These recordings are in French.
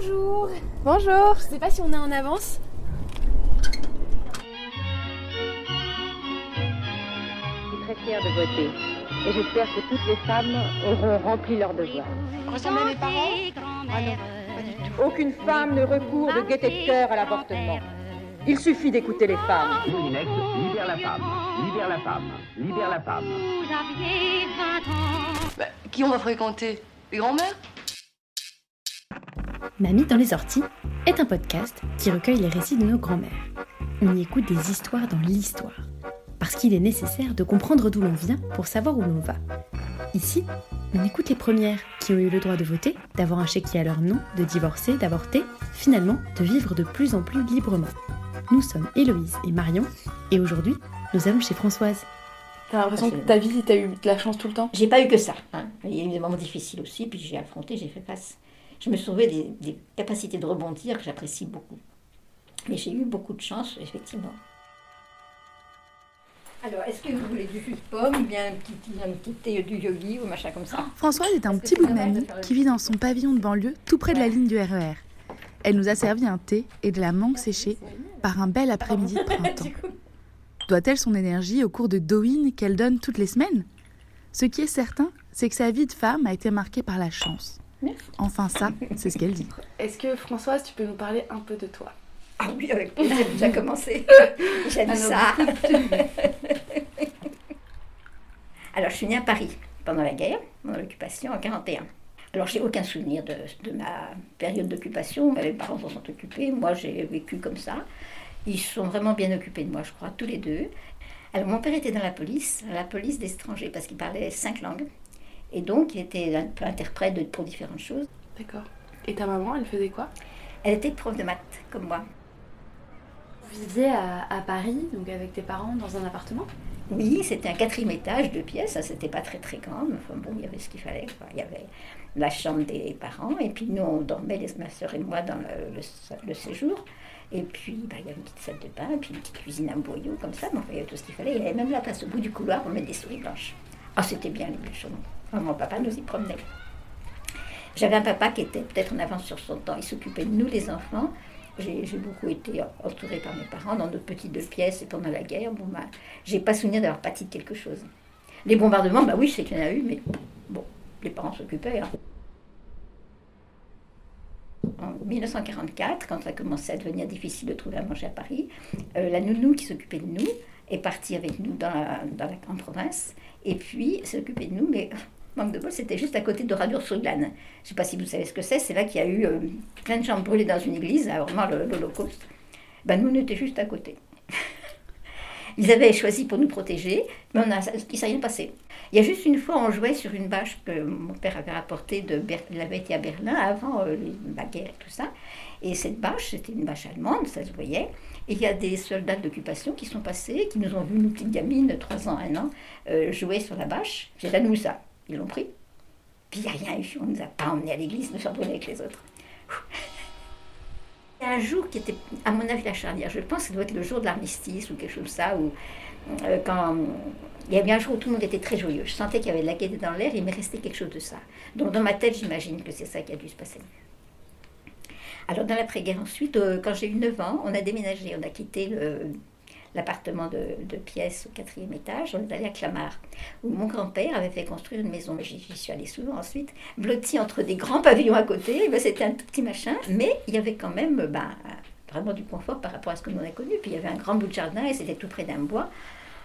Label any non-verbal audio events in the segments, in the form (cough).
Bonjour. Bonjour. Je sais pas si on est en avance. Je suis très fière de voter. Et j'espère que toutes les femmes auront rempli leur devoir. Ressemble à mes parents? Ah non, pas du tout. Aucune femme ne recourt de gaieté de cœur à l'avortement. Il suffit d'écouter les femmes. Moulinex, libère la femme, libère la femme, libère la femme. Bah, qui on va fréquenter? Les grands-mères? Mamie dans les orties est un podcast qui recueille les récits de nos grands-mères. On y écoute des histoires dans l'histoire. Parce qu'il est nécessaire de comprendre d'où l'on vient pour savoir où l'on va. Ici, on écoute les premières qui ont eu le droit de voter, d'avoir un chéquier à leur nom, de divorcer, d'avorter, finalement de vivre de plus en plus librement. Nous sommes Héloïse et Marion, et aujourd'hui, nous allons chez Françoise. T'as l'impression que ta vie, t'as eu de la chance tout le temps? J'ai pas eu que ça. hein. Il y a eu des moments difficiles aussi, puis j'ai affronté, j'ai fait face. Je me trouvé des, des capacités de rebondir que j'apprécie beaucoup. Mais j'ai eu beaucoup de chance, effectivement. Alors, est-ce que vous voulez du jus de pomme ou bien un petit, un petit thé du yogi ou machin comme ça? Françoise est un petit bout de mamie qui vit dans son pavillon de banlieue tout près de la ligne du RER. Elle nous a servi un thé et de la mangue séchée par un bel après-midi de (laughs) printemps. Doit-elle son énergie au cours de Dowin qu'elle donne toutes les semaines? Ce qui est certain, c'est que sa vie de femme a été marquée par la chance. Enfin ça, c'est ce qu'elle dit. (laughs) Est-ce que Françoise, tu peux nous parler un peu de toi? Ah oui, avec plaisir, j'ai déjà commencé. (laughs) J'aime Alors, ça. (laughs) Alors, je suis née à Paris pendant la guerre, pendant l'occupation en 41. Alors, j'ai aucun souvenir de, de ma période d'occupation. Mes parents s'en sont occupés. Moi, j'ai vécu comme ça. Ils sont vraiment bien occupés de moi, je crois, tous les deux. Alors, mon père était dans la police, la police d'étrangers, parce qu'il parlait cinq langues. Et donc, il était un peu interprète de- pour différentes choses. D'accord. Et ta maman, elle faisait quoi? Elle était prof de maths, comme moi. Vous viviez à, à Paris, donc avec tes parents, dans un appartement? Oui, c'était un quatrième étage, deux pièces, ça c'était pas très très grand, mais enfin bon, il y avait ce qu'il fallait. quoi. Il y avait la chambre des parents, et puis nous on dormait, les- ma soeur et moi, dans le, le- le séjour. Et puis bah, il y avait une petite salle de bain, et puis une petite cuisine à boyau, comme ça, mais enfin, il y avait tout ce qu'il fallait. Il y avait même la place au bout du couloir pour mettre des souris blanches. Ah, c'était bien les bûcherons. Mon papa nous y promenait. J'avais un papa qui était peut-être en avance sur son temps. Il s'occupait de nous, les enfants. J'ai beaucoup été entourée par mes parents dans notre petites deux pièces et pendant la guerre. Bon, bah, j'ai pas souvenir d'avoir pâti de quelque chose. Les bombardements, bah oui, je sais qu'il y en a eu, mais bon, les parents s'occupaient. hein. En 1944, quand ça commençait à devenir difficile de trouver à manger à Paris, euh, la nounou qui s'occupait de nous est partie avec nous dans la, dans en province. Et puis, occupée de nous, mais manque de bol, c'était juste à côté de Radur-sur-Glane. Je ne sais pas si vous savez ce que c'est, c'est là qu'il y a eu euh, plein de gens brûlés dans une église, vraiment le- l'Holocauste. Ben, nous, on était juste à côté. (laughs) Ils avaient choisi pour nous protéger, mais on a, il ne s'est rien passé. Il y a juste une fois, on jouait sur une bâche que mon père avait rapportée de Ber- il à Berlin avant euh, la guerre et tout ça. Et cette bâche, c'était une bâche allemande, ça se voyait. Et il y a des soldats d'occupation qui sont passés, qui nous ont vus, nous petites gamines de 3 ans, 1 an, euh, jouer sur la bâche. J'ai dit à nous ça. Ils l'ont pris. Puis il n'y a rien eu. On ne nous a pas emmenés à l'église, nous sommes brûlés avec les autres. Il y a un jour qui était, à mon avis, la charnière. Je pense que ça doit être le jour de l'armistice ou quelque chose comme ça, où euh, quand il y avait un jour où tout le monde était très joyeux. Je sentais qu'il y avait de la gaieté dans l'air, il m'est resté quelque chose de ça. Donc dans ma tête, j'imagine que c'est ça qui a dû se passer. Alors dans l'après-guerre ensuite, euh, quand j'ai eu 9 ans, on a déménagé, on a quitté le- l'appartement de, pièces au quatrième étage, on est allé à Clamart, où mon grand-père avait fait construire une maison. J'y suis allée souvent ensuite, blottie entre des grands pavillons à côté. Eh ben, C'était un petit machin, mais il y avait quand même ben, vraiment du confort par rapport à ce que l'on a connu. Puis il y avait un grand bout de jardin et c'était tout près d'un bois.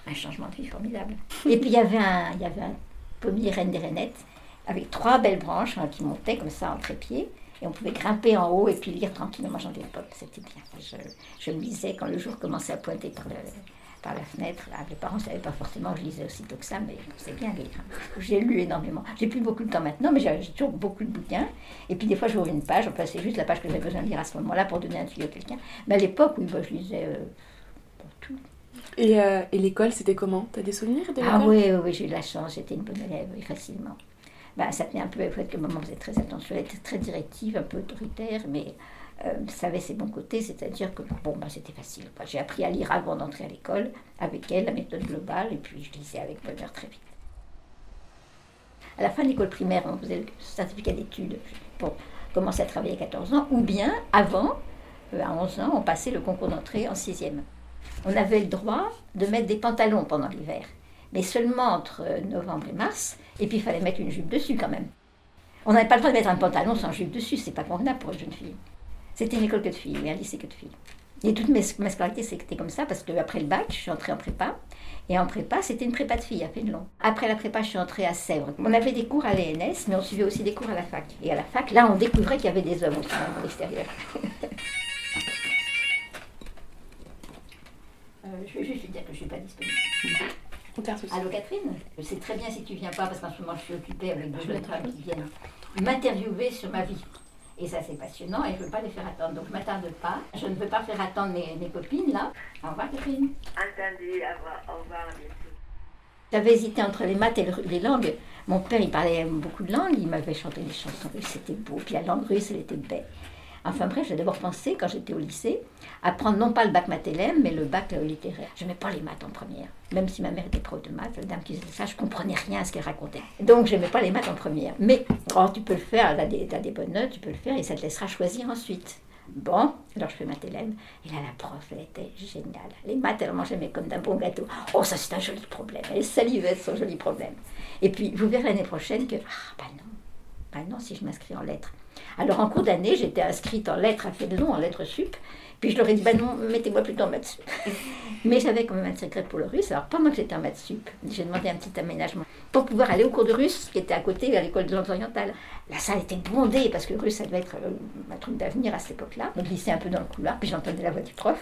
Un changement de vie formidable. Et puis il y avait un, il y avait un pommier reine des rainettes avec trois belles branches hein, qui montaient comme ça en trépied. Et on pouvait grimper en haut et puis lire tranquillement. J'en ai l'époque, c'était bien. Je, je me lisais quand le jour commençait à pointer par le, par la fenêtre. Là, les parents ne savaient pas forcément que je lisais aussitôt que ça, mais sais bien lire. J'ai lu énormément. J'ai plus beaucoup de temps maintenant, mais j'ai toujours beaucoup de bouquins. Et puis des fois, j'ouvre une page, enfin, c'est juste la page que j'avais besoin de lire à ce moment-là pour donner un tuyau à quelqu'un. Mais à l'époque, oui, bah, je lisais euh, tout. Et, euh, et l'école, c'était comment? T'as des souvenirs de l'école? Ah oui, oui, oui, j'ai eu la chance, j'étais une bonne élève, oui, facilement. Bah, ça tenait un peu au fait que maman faisait très attention, elle était très directive, un peu autoritaire, mais euh, ça avait ses bons côtés, c'est-à-dire que bon, bah, c'était facile. J'ai appris à lire avant d'entrer à l'école, avec elle, la méthode globale, et puis je lisais avec bonheur très vite. À la fin de l'école primaire, on faisait le certificat d'études pour commencer à travailler à 14 ans, ou bien avant, euh, à 11 ans, on passait le concours d'entrée en 6e. On avait le droit de mettre des pantalons pendant l'hiver, mais seulement entre euh, novembre et mars, et puis il fallait mettre une jupe dessus quand même. On n'avait pas le droit de mettre un pantalon sans jupe dessus, c'est pas convenable pour une jeune fille. C'était une école que de filles, oui, un lycée que de filles. Et toute ma scolarité, c'était comme ça, parce que après le bac, je suis entrée en prépa. Et en prépa, c'était une prépa de filles à Fénelon. Après la prépa, je suis entrée à Sèvres. On avait des cours à l'ENS, mais on suivait aussi des cours à la fac. Et à la fac, là, on découvrait qu'il y avait des hommes aussi à l'extérieur. (laughs) Euh, je vais juste dire que je ne suis pas disponible. Allô Catherine Je sais très bien si tu viens pas parce qu'en ce moment je suis occupée avec deux jeunes femmes qui viennent m'interviewer sur ma vie. Et ça c'est passionnant et je ne veux pas les faire attendre. Donc je ne m'attarde pas. Je ne veux pas faire attendre mes, mes copines là. Au revoir Catherine. Entendu, au revoir, au revoir, à bientôt. J'avais hésité entre les maths et le- les langues. Mon père, il parlait beaucoup de langues, il m'avait chanté des chansons russes, c'était beau. Puis la langue russe, elle était belle. Enfin bref, j'ai d'abord pensé, quand j'étais au lycée, à prendre non pas le bac mathélème, mais le bac euh, littéraire. Je n'aimais pas les maths en première. Même si ma mère était prof de maths, la dame qui faisait ça, je comprenais rien à ce qu'elle racontait. Donc je n'aimais pas les maths en première. Mais oh, tu peux le faire, tu as des, des bonnes notes, tu peux le faire et ça te laissera choisir ensuite. Bon, alors je fais mathélème. Et là, la prof, elle était géniale. Les maths, elle mangeait comme d'un bon gâteau. Oh, ça c'est un joli problème. Elle salivait son joli problème. Et puis, vous verrez l'année prochaine que, ah, bah non, bah non, si je m'inscris en lettres. Alors en cours d'année, j'étais inscrite en lettres à Fénelon, en lettres sup. Puis je leur ai dit, bah non, mettez-moi plutôt en maths sup. (laughs) Mais j'avais quand même un secret pour le russe. Alors pendant que j'étais en maths sup, j'ai demandé un petit aménagement pour pouvoir aller au cours de russe qui était à côté à l'école de langues orientales. La salle était bondée parce que le russe, ça devait être euh, un truc d'avenir à cette époque-là. Donc je glissais un peu dans le couloir, puis j'entendais la voix du prof.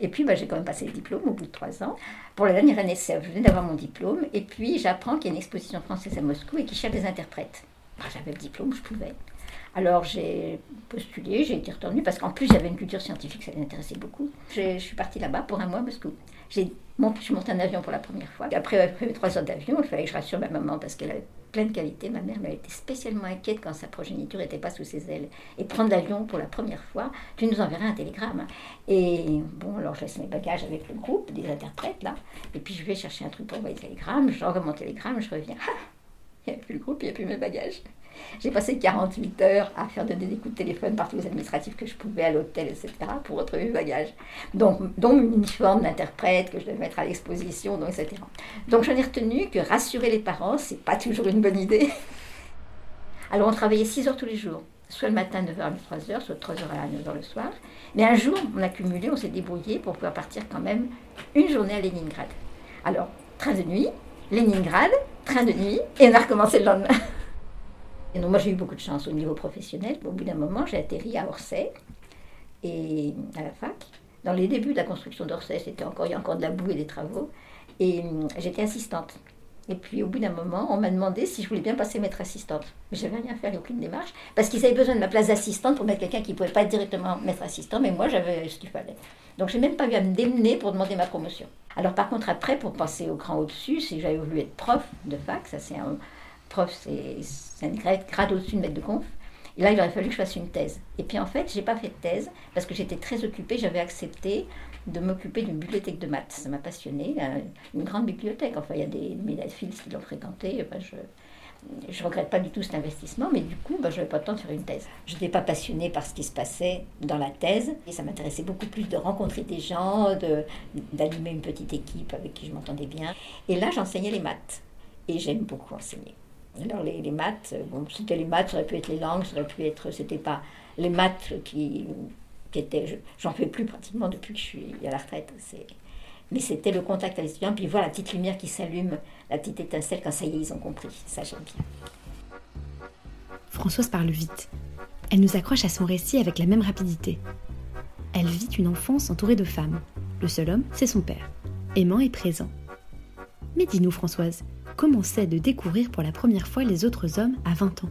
Et puis, bah, j'ai quand même passé le diplôme au bout de trois ans. Pour la dernière année, c'est- je venais d'avoir mon diplôme. Et puis, j'apprends qu'il y a une exposition française à Moscou et qu'ils cherchent des interprètes. Bah, j'avais le diplôme, je pouvais. Alors, j'ai postulé, j'ai été retenue parce qu'en plus, j'avais une culture scientifique, ça m'intéressait beaucoup. Je suis partie là-bas pour un mois à Moscou. J'ai mont- je suis montée en avion pour la première fois. Après, mes trois heures d'avion, il fallait que je rassure ma maman parce qu'elle avait plein de qualités. Ma mère, elle était spécialement inquiète quand sa progéniture n'était pas sous ses ailes. Et prendre l'avion pour la première fois, tu nous enverrais un télégramme. Et bon, alors je laisse mes bagages avec le groupe des interprètes là. Et puis je vais chercher un truc pour envoyer le télégramme. J'envoie mon télégramme, je reviens. Il n'y a plus le groupe, il n'y a plus mes bagages. J'ai passé 48 heures à faire donner des coups de téléphone par tous les administratifs que je pouvais à l'hôtel, etc., pour retrouver mes bagages. Donc, dont mon uniforme d'interprète que je devais mettre à l'exposition, etc. Donc, j'en ai retenu que rassurer les parents, c'est pas toujours une bonne idée. (laughs) Alors, on travaillait 6 heures tous les jours, soit le matin 9h à 3h, soit de 3h à 9h le soir. Mais un jour, on a cumulé, on s'est débrouillé pour pouvoir partir quand même une journée à Leningrad. Alors, train de nuit, Leningrad, train de nuit, et on a recommencé le lendemain. Et donc moi j'ai eu beaucoup de chance au niveau professionnel. Au bout d'un moment, j'ai atterri à Orsay et à la fac. Dans les débuts de la construction d'Orsay, c'était encore, il y a encore de la boue et des travaux. Et j'étais assistante. Et puis au bout d'un moment, on m'a demandé si je voulais bien passer maître assistante. Mais j'avais rien fait, aucune démarche, parce qu'ils avaient besoin de ma place d'assistante pour mettre quelqu'un qui ne pouvait pas être directement maître assistant, mais moi j'avais ce qu'il fallait. Donc j'ai même pas eu à me démener pour demander ma promotion. Alors par contre après, pour passer au cran au-dessus, si j'avais voulu être prof de fac, ça c'est un prof, c'est un grade, au-dessus de maître de conf. Et là, il aurait fallu que je fasse une thèse. Et puis en fait, j'ai pas fait de thèse parce que j'étais très occupée. J'avais accepté de m'occuper d'une bibliothèque de maths. Ça m'a passionnée. euh, Une grande bibliothèque. Enfin, il y a des médaphiles qui l'ont fréquentée. Je je regrette pas du tout cet investissement, mais du coup, ben, je n'avais pas le temps de faire une thèse. Je n'étais pas passionnée par ce qui se passait dans la thèse, et ça m'intéressait beaucoup plus de rencontrer des gens, d'animer une petite équipe avec qui je m'entendais bien. Et là, j'enseignais les maths, et j'aime beaucoup enseigner. Alors les, les maths, euh, bon, c'était les maths, ça aurait pu être les langues, ça aurait pu être, c'était pas les maths qui, j'en fais plus pratiquement depuis que je suis à la retraite. Mais c'était le contact avec les étudiants, puis voir la petite lumière qui s'allume, la petite étincelle quand ça y est, ils ont compris. Ça, j'aime bien. Françoise parle vite. Elle nous accroche à son récit avec la même rapidité. Elle vit une enfance entourée de femmes. Le seul homme, c'est son père. aimant et présent. Mais dis-nous Françoise, comment c'est de découvrir pour la première fois les autres hommes à 20 ans?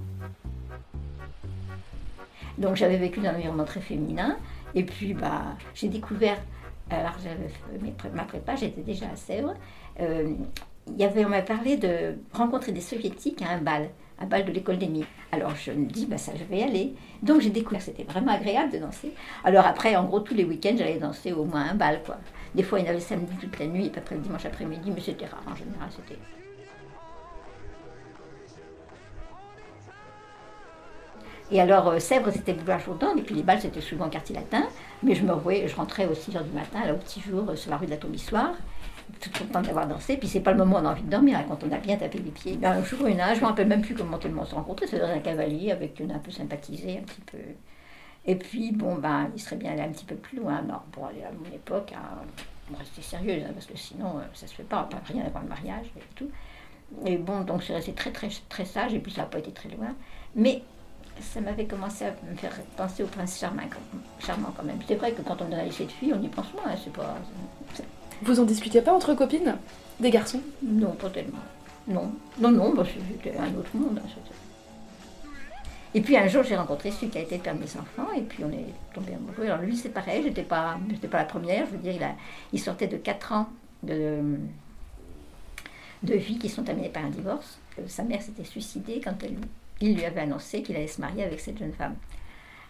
Donc j'avais vécu dans un environnement très féminin, et puis bah, j'ai découvert, alors j'avais fait ma prépa, j'étais déjà à Sèvres, euh, y avait, on m'a parlé de rencontrer des soviétiques à un bal, un bal de l'école des mines. Alors je me dis, bah ça je vais y aller. Donc j'ai découvert, c'était vraiment agréable de danser. Alors après, en gros, tous les week-ends, j'allais danser au moins un bal, quoi. Des fois, il y en avait samedi toute la nuit, et puis après le dimanche après-midi, mais c'était rare en général, c'était... Et alors, euh, Sèvres, c'était boulevard Jourdan, et puis les balles, c'était souvent quartier latin. Mais je me je rentrais aux 6 h du matin, là, au petit jour, euh, sur la rue de la Tombissoire, tout content d'avoir dansé. Puis c'est pas le moment où on a envie de dormir, hein, quand on a bien tapé les pieds. Ben, un jour, une âge, je me rappelle même plus comment on s'est rencontrés. C'était un cavalier avec qui on a un peu sympathisé, un petit peu. Et puis, bon, ben, il serait bien allé un petit peu plus loin. Non, pour aller à mon époque, hein, on restait sérieuse, hein, parce que sinon, euh, ça se fait pas, pas rien avant le mariage et tout. Et bon, donc je suis restée très, très, très sage, et puis ça n'a pas été très loin. Mais ça m'avait commencé à me faire penser au prince charmant, charmant quand même. C'est vrai que quand on la lycée de filles, on y pense moins, c'est pas... Vous en discutiez pas entre copines Des garçons? Non, pas tellement. Non, non, non, bah, c'était un autre monde. Hein, et puis un jour, j'ai rencontré celui qui a été le père de mes enfants, et puis on est tombé amoureux. Alors lui, c'est pareil, j'étais pas, pas la première, je veux dire, il, a, il sortait de 4 ans de, de vie qui sont terminées par un divorce. Sa mère s'était suicidée quand elle il lui avait annoncé qu'il allait se marier avec cette jeune femme.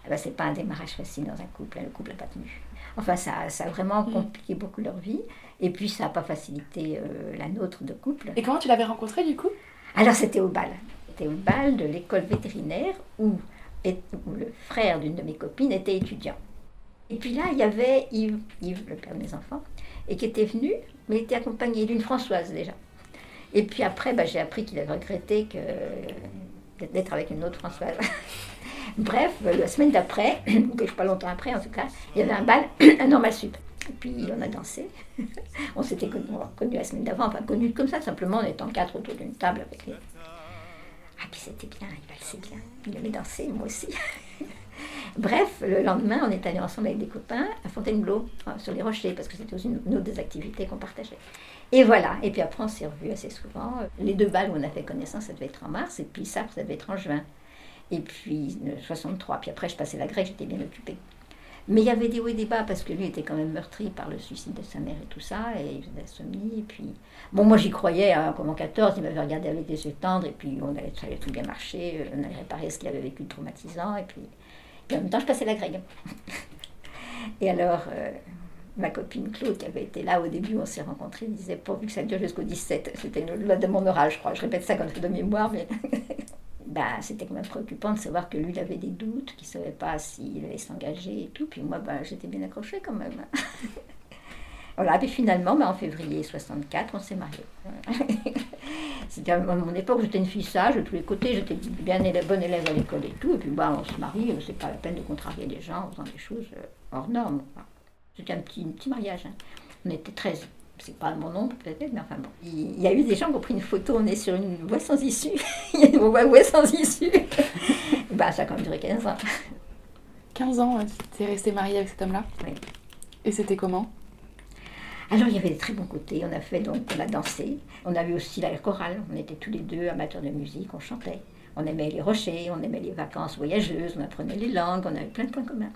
Eh ben, c'est pas un démarrage facile dans un couple, hein, le couple n'a pas tenu. Enfin, ça, ça, a vraiment mm. compliqué beaucoup leur vie, et puis ça n'a pas facilité euh, la nôtre de couple. Et comment tu l'avais rencontré du coup? Alors c'était au bal. C'était au bal de l'école vétérinaire où, où le frère d'une de mes copines était étudiant. Et puis là, il y avait Yves, Yves, le père de mes enfants, et qui était venu, mais il était accompagné d'une Françoise déjà. Et puis après, bah, j'ai appris qu'il avait regretté que d'être avec une autre Françoise. (laughs) Bref, la semaine d'après, (clears throat) ou quelque pas longtemps après en tout cas, il y avait un bal, (clears throat) un normal sup. Et puis on a dansé. (laughs) on s'était connus connu la semaine d'avant, enfin connus comme ça, simplement en étant quatre autour d'une table avec les. Ah, puis c'était bien, il valsait bien. Il aimait danser, moi aussi. (laughs) Bref, le lendemain, on est allé ensemble avec des copains à Fontainebleau, sur les rochers, parce que c'était aussi une, autre des activités qu'on partageait. Et voilà, et puis après on s'est revus assez souvent. Les deux balles où on a fait connaissance, ça devait être en mars, et puis ça, ça devait être en juin. Et puis 63, puis après je passais la grecque, j'étais bien occupée. Mais il y avait des hauts et des bas parce que lui était quand même meurtri par le suicide de sa mère et tout ça, et il faisait insomnie. Et puis, bon, moi j'y croyais, hein, comme en 14, il m'avait regardé avec des yeux tendres, et puis on allait, ça allait tout bien marcher, on allait réparer ce qu'il avait vécu de traumatisant, et puis, en même temps je passais la grecque. et alors, euh, ma copine Claude, qui avait été là au début, on s'est rencontrés, disait pourvu que ça dure jusqu'au 17. C'était une loi de mon oral, je crois. Je répète ça comme de mémoire, mais (laughs) bah, c'était quand même préoccupant de savoir que lui, il avait des doutes, qu'il ne savait pas s'il allait s'engager et tout. Puis moi, bah, j'étais bien accrochée quand même. (laughs) voilà, puis finalement, bah, en février 64, on s'est mariés. (laughs) c'était à mon époque, j'étais une fille sage de tous les côtés, j'étais bien élève, bonne élève à l'école et tout. Et puis bah, on se marie, c'est pas la peine de contrarier les gens en faisant des choses euh, hors normes. C'était un petit, petit mariage. Hein. On était 13. C'est pas mon nom peut-être, mais enfin bon. Il y a eu des gens qui ont pris une photo, on est sur une voie sans issue. (laughs) Il y a une voie sans issue. (laughs) bah, ça a quand même duré 15 ans. 15 ans, tu es restée mariée avec cet homme-là? Oui. Et c'était comment? Alors il y avait des très bons côtés, on a fait donc, on a dansé, on avait aussi la chorale, on était tous les deux amateurs de musique, on chantait, on aimait les rochers, on aimait les vacances voyageuses, on apprenait les langues, on avait plein de points communs.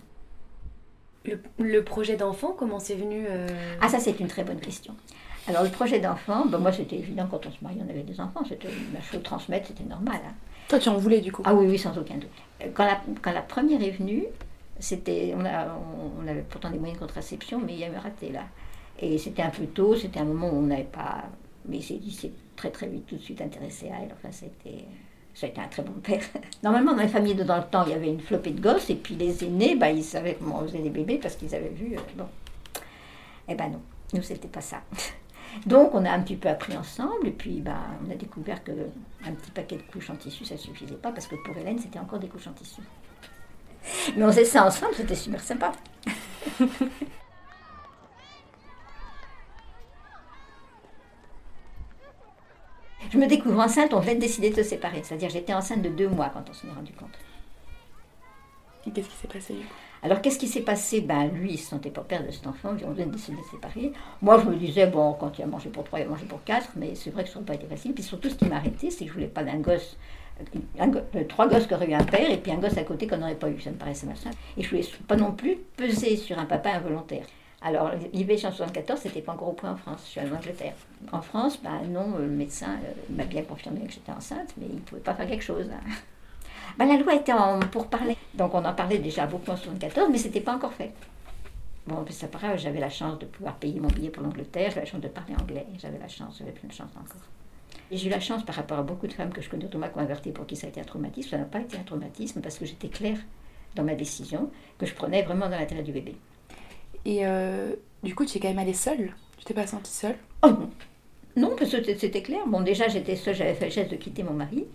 Le, projet d'enfant, comment c'est venu euh? Ah, ça, c'est une très bonne question. Alors, le projet d'enfant, ben, moi, c'était évident quand on se mariait, on avait des enfants. C'était une chose transmettre, c'était normal. Hein. Toi, tu en voulais, du coup? Ah oui, oui, sans aucun doute. Quand la, quand la première est venue, c'était, on, a, on, avait pourtant des moyens de contraception, mais il y a eu un raté, là. Et c'était un peu tôt, c'était un moment où on n'avait pas. Mais il s'est très, très vite tout de suite intéressé à elle. Enfin, c'était ça a été un très bon père. (laughs) Normalement, dans les familles de dans le temps, il y avait une flopée de gosses, et puis les aînés, bah, ils savaient comment on faisait des bébés parce qu'ils avaient vu. Euh, bon. Eh ben non, nous, c'était pas ça. (laughs) Donc, on a un petit peu appris ensemble, et puis bah, on a découvert que un petit paquet de couches en tissu, ça suffisait pas, parce que pour Hélène, c'était encore des couches en tissu. (laughs) Mais on faisait ça ensemble, c'était super sympa. Je me découvre enceinte, on venait de décider de se séparer. C'est-à-dire j'étais enceinte de deux mois quand on s'en est rendu compte. Et qu'est-ce qui s'est passé Alors qu'est-ce qui s'est passé? Ben lui, il ne se sentait pas père de cet enfant, on vient de décider de séparer. Moi, je me disais, bon, quand il a mangé pour trois, il a mangé pour quatre, mais c'est vrai que ça n'a pas été facile. Puis surtout, ce qui m'a arrêté, c'est que je voulais pas d'un gosse, un euh, trois gosses qui auraient eu un père et puis un gosse à côté qu'on n'aurait pas eu. Ça me paraissait machin. Et je voulais pas non plus peser sur un papa involontaire. Alors, l'IVG en 74, c'était pas encore au point en France. Je suis en Angleterre. En France, ben non, le médecin euh, m'a bien confirmé que j'étais enceinte, mais il ne pouvait pas faire quelque chose. (laughs) Ben, la loi était en pourparler. Donc, on en parlait déjà beaucoup en 74, mais c'était pas encore fait. Bon, puis c'est pas grave, j'avais la chance de pouvoir payer mon billet pour l'Angleterre, j'avais la chance de parler anglais, j'avais la chance, j'avais plein de chance encore. J'ai eu la chance par rapport à beaucoup de femmes que je connais autour de pour qui ça a été un traumatisme. Ça n'a pas été un traumatisme parce que j'étais claire dans ma décision, que je prenais vraiment dans l'intérêt du bébé. Et euh, du coup, tu es quand même allée seule Tu t'es pas sentie seule Oh non parce que c'était clair. Bon, déjà, j'étais seule, j'avais fait le geste de quitter mon mari.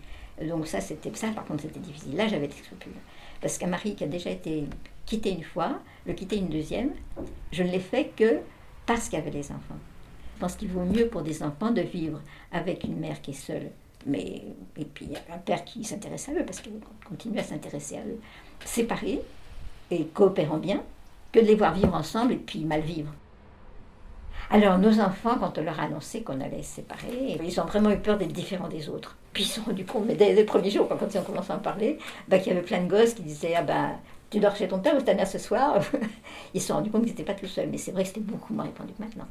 Donc ça, c'était ça, par contre, c'était difficile. Là, j'avais des scrupules. Parce qu'un mari qui a déjà été quitté une fois, le quitter une deuxième, je ne l'ai fait que parce qu'il y avait les enfants. Je pense qu'il vaut mieux pour des enfants de vivre avec une mère qui est seule, mais et puis un père qui s'intéresse à eux, parce qu'il continue à s'intéresser à eux, séparés et coopérant bien, que de les voir vivre ensemble et puis mal vivre. Alors, nos enfants, quand on leur a annoncé qu'on allait se séparer, ils ont vraiment eu peur d'être différents des autres. Puis ils se sont rendus compte, mais dès les premiers jours, quand ont commencé à en parler, bah, qu'il y avait plein de gosses qui disaient Ah ben, tu dors chez ton père ou ta mère ce soir? (laughs) Ils se sont rendus compte qu'ils n'étaient pas tout seuls. Mais c'est vrai que c'était beaucoup moins répandu que maintenant.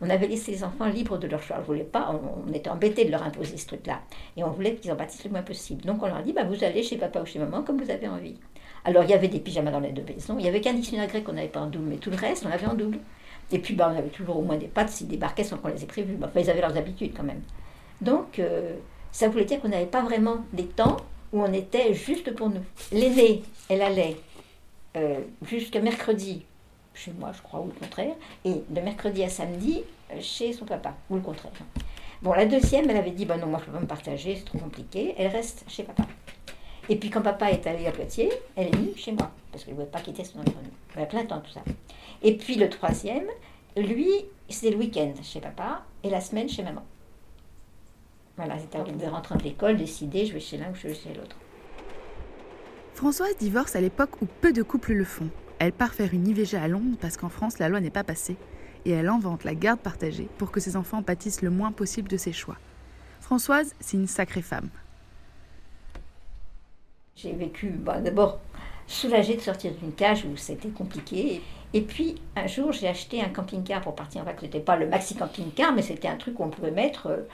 On avait laissé les enfants libres de leur choix. On voulait pas, on, on était embêtés de leur imposer ce truc-là. Et on voulait qu'ils en bâtissent le moins possible. Donc on leur dit bah, Vous allez chez papa ou chez maman comme vous avez envie. Alors il y avait des pyjamas dans les deux maisons. Il n'y avait qu'un dictionnaire grec qu'on n'avait pas en double, mais tout le reste, on l'avait en double. Et puis, bah, on avait toujours au moins des pattes s'ils débarquaient sans qu'on les ait prévus. Enfin, ils avaient leurs habitudes quand même. Donc, euh, ça voulait dire qu'on n'avait pas vraiment des temps où on était juste pour nous. L'aînée, elle allait euh, jusqu'à mercredi chez moi, je crois, ou le contraire, et de mercredi à samedi euh, chez son papa, ou le contraire. Bon, la deuxième, elle avait dit, bah non, moi je ne peux pas me partager, c'est trop compliqué, elle reste chez papa. Et puis quand papa est allé à Poitiers, elle est venue chez moi, parce qu'elle ne voulait pas quitter son environnement. Elle a plein temps, tout ça. Et puis le troisième, lui, c'était le week-end chez papa et la semaine chez maman. Voilà, c'était de rentrer de l'école, décider, je vais chez l'un ou je vais chez l'autre. Françoise divorce à l'époque où peu de couples le font. Elle part faire une IVG à Londres parce qu'en France, la loi n'est pas passée. Et elle invente la garde partagée pour que ses enfants pâtissent le moins possible de ses choix. Françoise, c'est une sacrée femme. J'ai vécu, bah, d'abord, soulagée de sortir d'une cage où c'était compliqué. Et puis, un jour, j'ai acheté un camping-car pour partir en vacances. Ce n'était pas le maxi camping-car, mais c'était un truc où on pouvait mettre euh,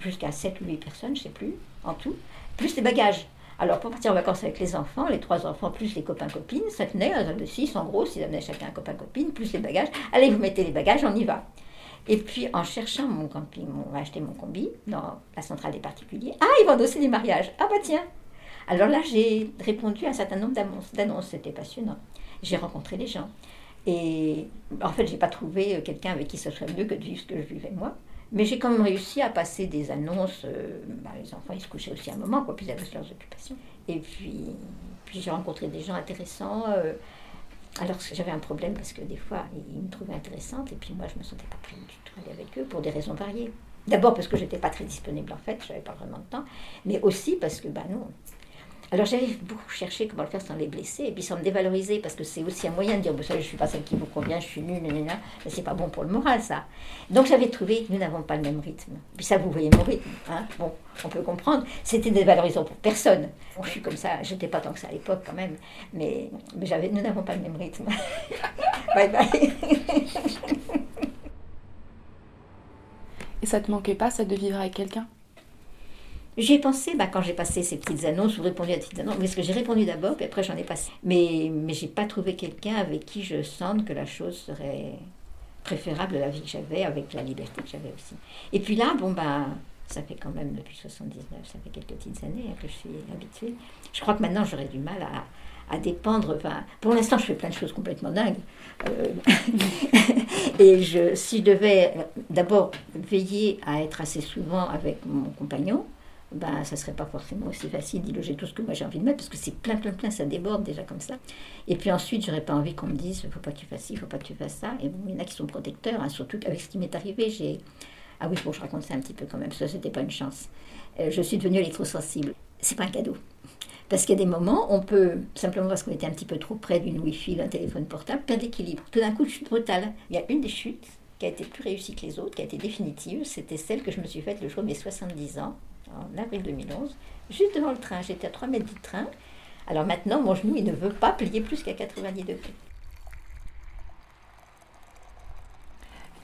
jusqu'à 7 ou 8 personnes, je ne sais plus, en tout, plus les bagages. Alors, pour partir en vacances avec les enfants, les trois enfants, plus les copains-copines, ça tenait à de 6, en gros, s'ils amenaient chacun un copain-copine, plus les bagages. Allez, vous mettez les bagages, on y va. Et puis, en cherchant mon camping, on va acheter mon combi dans la centrale des particuliers. Ah, ils vendent aussi des mariages. Ah, bah tiens. Alors là, j'ai répondu à un certain nombre d'annonces. C'était passionnant. J'ai rencontré les gens. Et en fait, j'ai pas trouvé quelqu'un avec qui ce serait mieux que de vivre ce que je vivais moi. Mais j'ai quand même réussi à passer des annonces. euh, bah, les enfants, ils se couchaient aussi un moment, quoi, puis ils avaient leurs occupations. Et puis, puis j'ai rencontré des gens intéressants. euh, alors j'avais un problème parce que des fois, ils me trouvaient intéressante et puis moi, je me sentais pas prête du tout aller avec eux pour des raisons variées. D'abord parce que je n'étais pas très disponible en fait, je n'avais pas vraiment de temps, mais aussi parce que, bah non. Alors j'avais beaucoup cherché comment le faire sans les blesser et puis sans me dévaloriser parce que c'est aussi un moyen de dire, vous savez, je suis pas celle qui vous convient, je suis nulle, nanana, c'est pas bon pour le moral ça. Donc j'avais trouvé, nous n'avons pas le même rythme. Puis ça, vous voyez mon rythme, hein bon, on peut comprendre. C'était dévalorisant pour personne. Bon, je suis comme ça, j'étais pas tant que ça à l'époque quand même, mais, mais j'avais, nous n'avons pas le même rythme. (laughs) bye bye. Et ça te manquait pas, ça, de vivre avec quelqu'un? J'y ai pensé bah, quand j'ai passé ces petites annonces ou répondu à ces petites annonces, parce que j'ai répondu d'abord, puis après j'en ai passé. Mais, mais j'ai pas trouvé quelqu'un avec qui je sente que la chose serait préférable à la vie que j'avais, avec la liberté que j'avais aussi. Et puis là, bon, bah, ça fait quand même depuis 79, ça fait quelques petites années hein, que je suis habituée. Je crois que maintenant j'aurais du mal à, à dépendre. Enfin, pour l'instant, je fais plein de choses complètement dingues. Euh, (laughs) et je, si je devais euh, d'abord veiller à être assez souvent avec mon compagnon, ben, ça serait pas forcément aussi facile d'y loger tout ce que moi j'ai envie de mettre, parce que c'est plein, plein, plein, ça déborde déjà comme ça. Et puis ensuite, j'aurais pas envie qu'on me dise, faut pas que tu fasses ci, faut pas que tu fasses ça. Et bon, il y en a qui sont protecteurs, hein, surtout avec ce qui m'est arrivé, j'ai... Ah oui, bon, je raconte ça un petit peu quand même, ça, c'était pas une chance. Euh, je suis devenue électrosensible. C'est pas un cadeau. Parce qu'il y a des moments, on peut, simplement parce qu'on était un petit peu trop près d'une Wi-Fi, d'un téléphone portable, perdre l'équilibre. Tout d'un coup, chute brutale. Il y a une des chutes qui a été plus réussie que les autres, qui a été définitive. C'était celle que je me suis faite le jour de mes 70 ans, en avril 2011, juste devant le train. J'étais à 3 mètres du train. Alors maintenant, mon genou, il ne veut pas plier plus qu'à 90 degrés.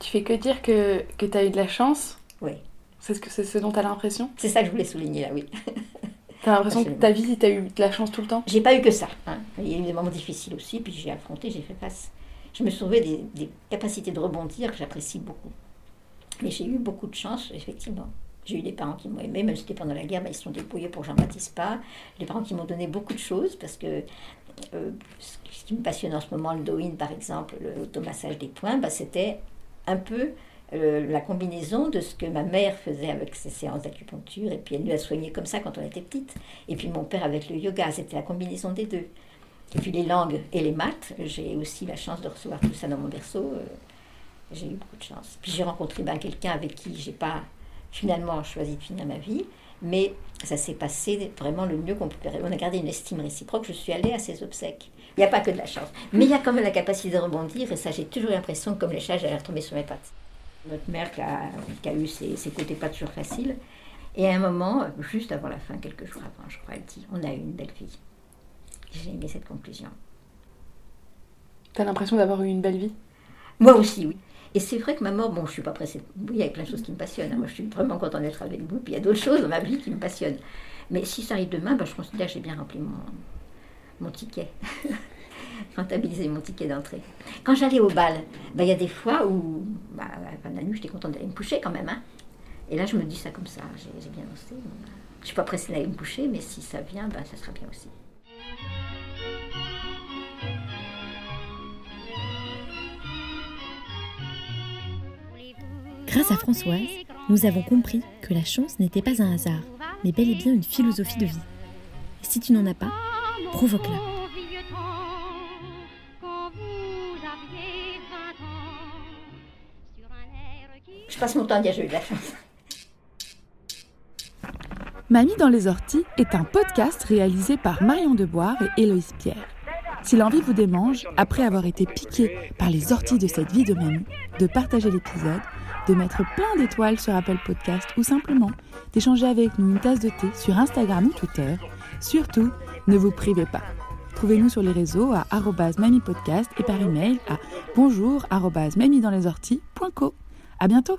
Tu fais que dire que, que tu as eu de la chance Oui. C'est ce, que, c'est ce dont tu as l'impression C'est ça que je voulais souligner là, oui. (laughs) Tu as l'impression que ta vie, tu as eu de la chance tout le temps J'ai pas eu que ça. hein. Il y a eu des moments difficiles aussi, puis j'ai affronté, j'ai fait face. Je me trouvais des, des capacités de rebondir que j'apprécie beaucoup. Mais j'ai eu beaucoup de chance, effectivement. J'ai eu des parents qui m'ont aimé, même si c'était pendant la guerre, ben, ils se sont débrouillés pour que j'en baptise pas. Des parents qui m'ont donné beaucoup de choses, parce que euh, ce qui me passionne en ce moment, le Doin par exemple, l'automassage des poings, ben, c'était un peu euh, la combinaison de ce que ma mère faisait avec ses séances d'acupuncture, et puis elle nous a soignés comme ça quand on était petite, et puis mon père avec le yoga, c'était la combinaison des deux. Et puis les langues et les maths, j'ai aussi la chance de recevoir tout ça dans mon berceau. euh, j'ai eu beaucoup de chance. Puis j'ai rencontré ben, quelqu'un avec qui j'ai pas finalement choisi de finir ma vie, mais ça s'est passé vraiment le mieux qu'on pouvait. On a gardé une estime réciproque. Je suis allée à ses obsèques. Il n'y a pas que de la chance, mais il y a quand même la capacité de rebondir, et ça, j'ai toujours l'impression que comme les chats, j'allais retomber sur mes pattes. Notre mère qui a, qui a eu ses, ses côtés pas toujours faciles, et à un moment, juste avant la fin, quelques jours avant, je crois, elle dit On a eu une belle fille. J'ai aimé cette conclusion. Tu as l'impression d'avoir eu une belle vie? Moi aussi, oui. Et c'est vrai que ma mort, bon, je suis pas pressée. Oui, il y a plein de choses qui me passionnent. hein. Moi, je suis vraiment contente d'être avec vous. Puis il y a d'autres choses dans ma vie qui me passionnent. Mais si ça arrive demain, ben, je considère que j'ai bien rempli mon, mon ticket. (laughs) Rentabiliser mon ticket d'entrée. Quand j'allais au bal, ben, il y a des fois où, bah, à la fin de la nuit, j'étais contente d'aller me coucher quand même. hein. Et là, je me dis ça comme ça. J'ai bien ben, Je suis pas pressée d'aller me coucher, mais si ça vient, ben, ça sera bien aussi. Grâce à Françoise, nous avons compris que la chance n'était pas un hasard, mais bel et bien une philosophie de vie. Et si tu n'en as pas, provoque-la. Je passe mon temps à dire j'ai eu de la chance. Mamie dans les orties est un podcast réalisé par Marion Deboire et Héloïse Pierre. Si l'envie vous démange, après avoir été piqué par les orties de cette vie de mamie, de partager l'épisode, de mettre plein d'étoiles sur Apple Podcast ou simplement d'échanger avec nous une tasse de thé sur Instagram ou Twitter, surtout, ne vous privez pas. Trouvez-nous sur les réseaux à mamipodcast et par email à bonjour arobase mamiedansliesorties.co. À bientôt!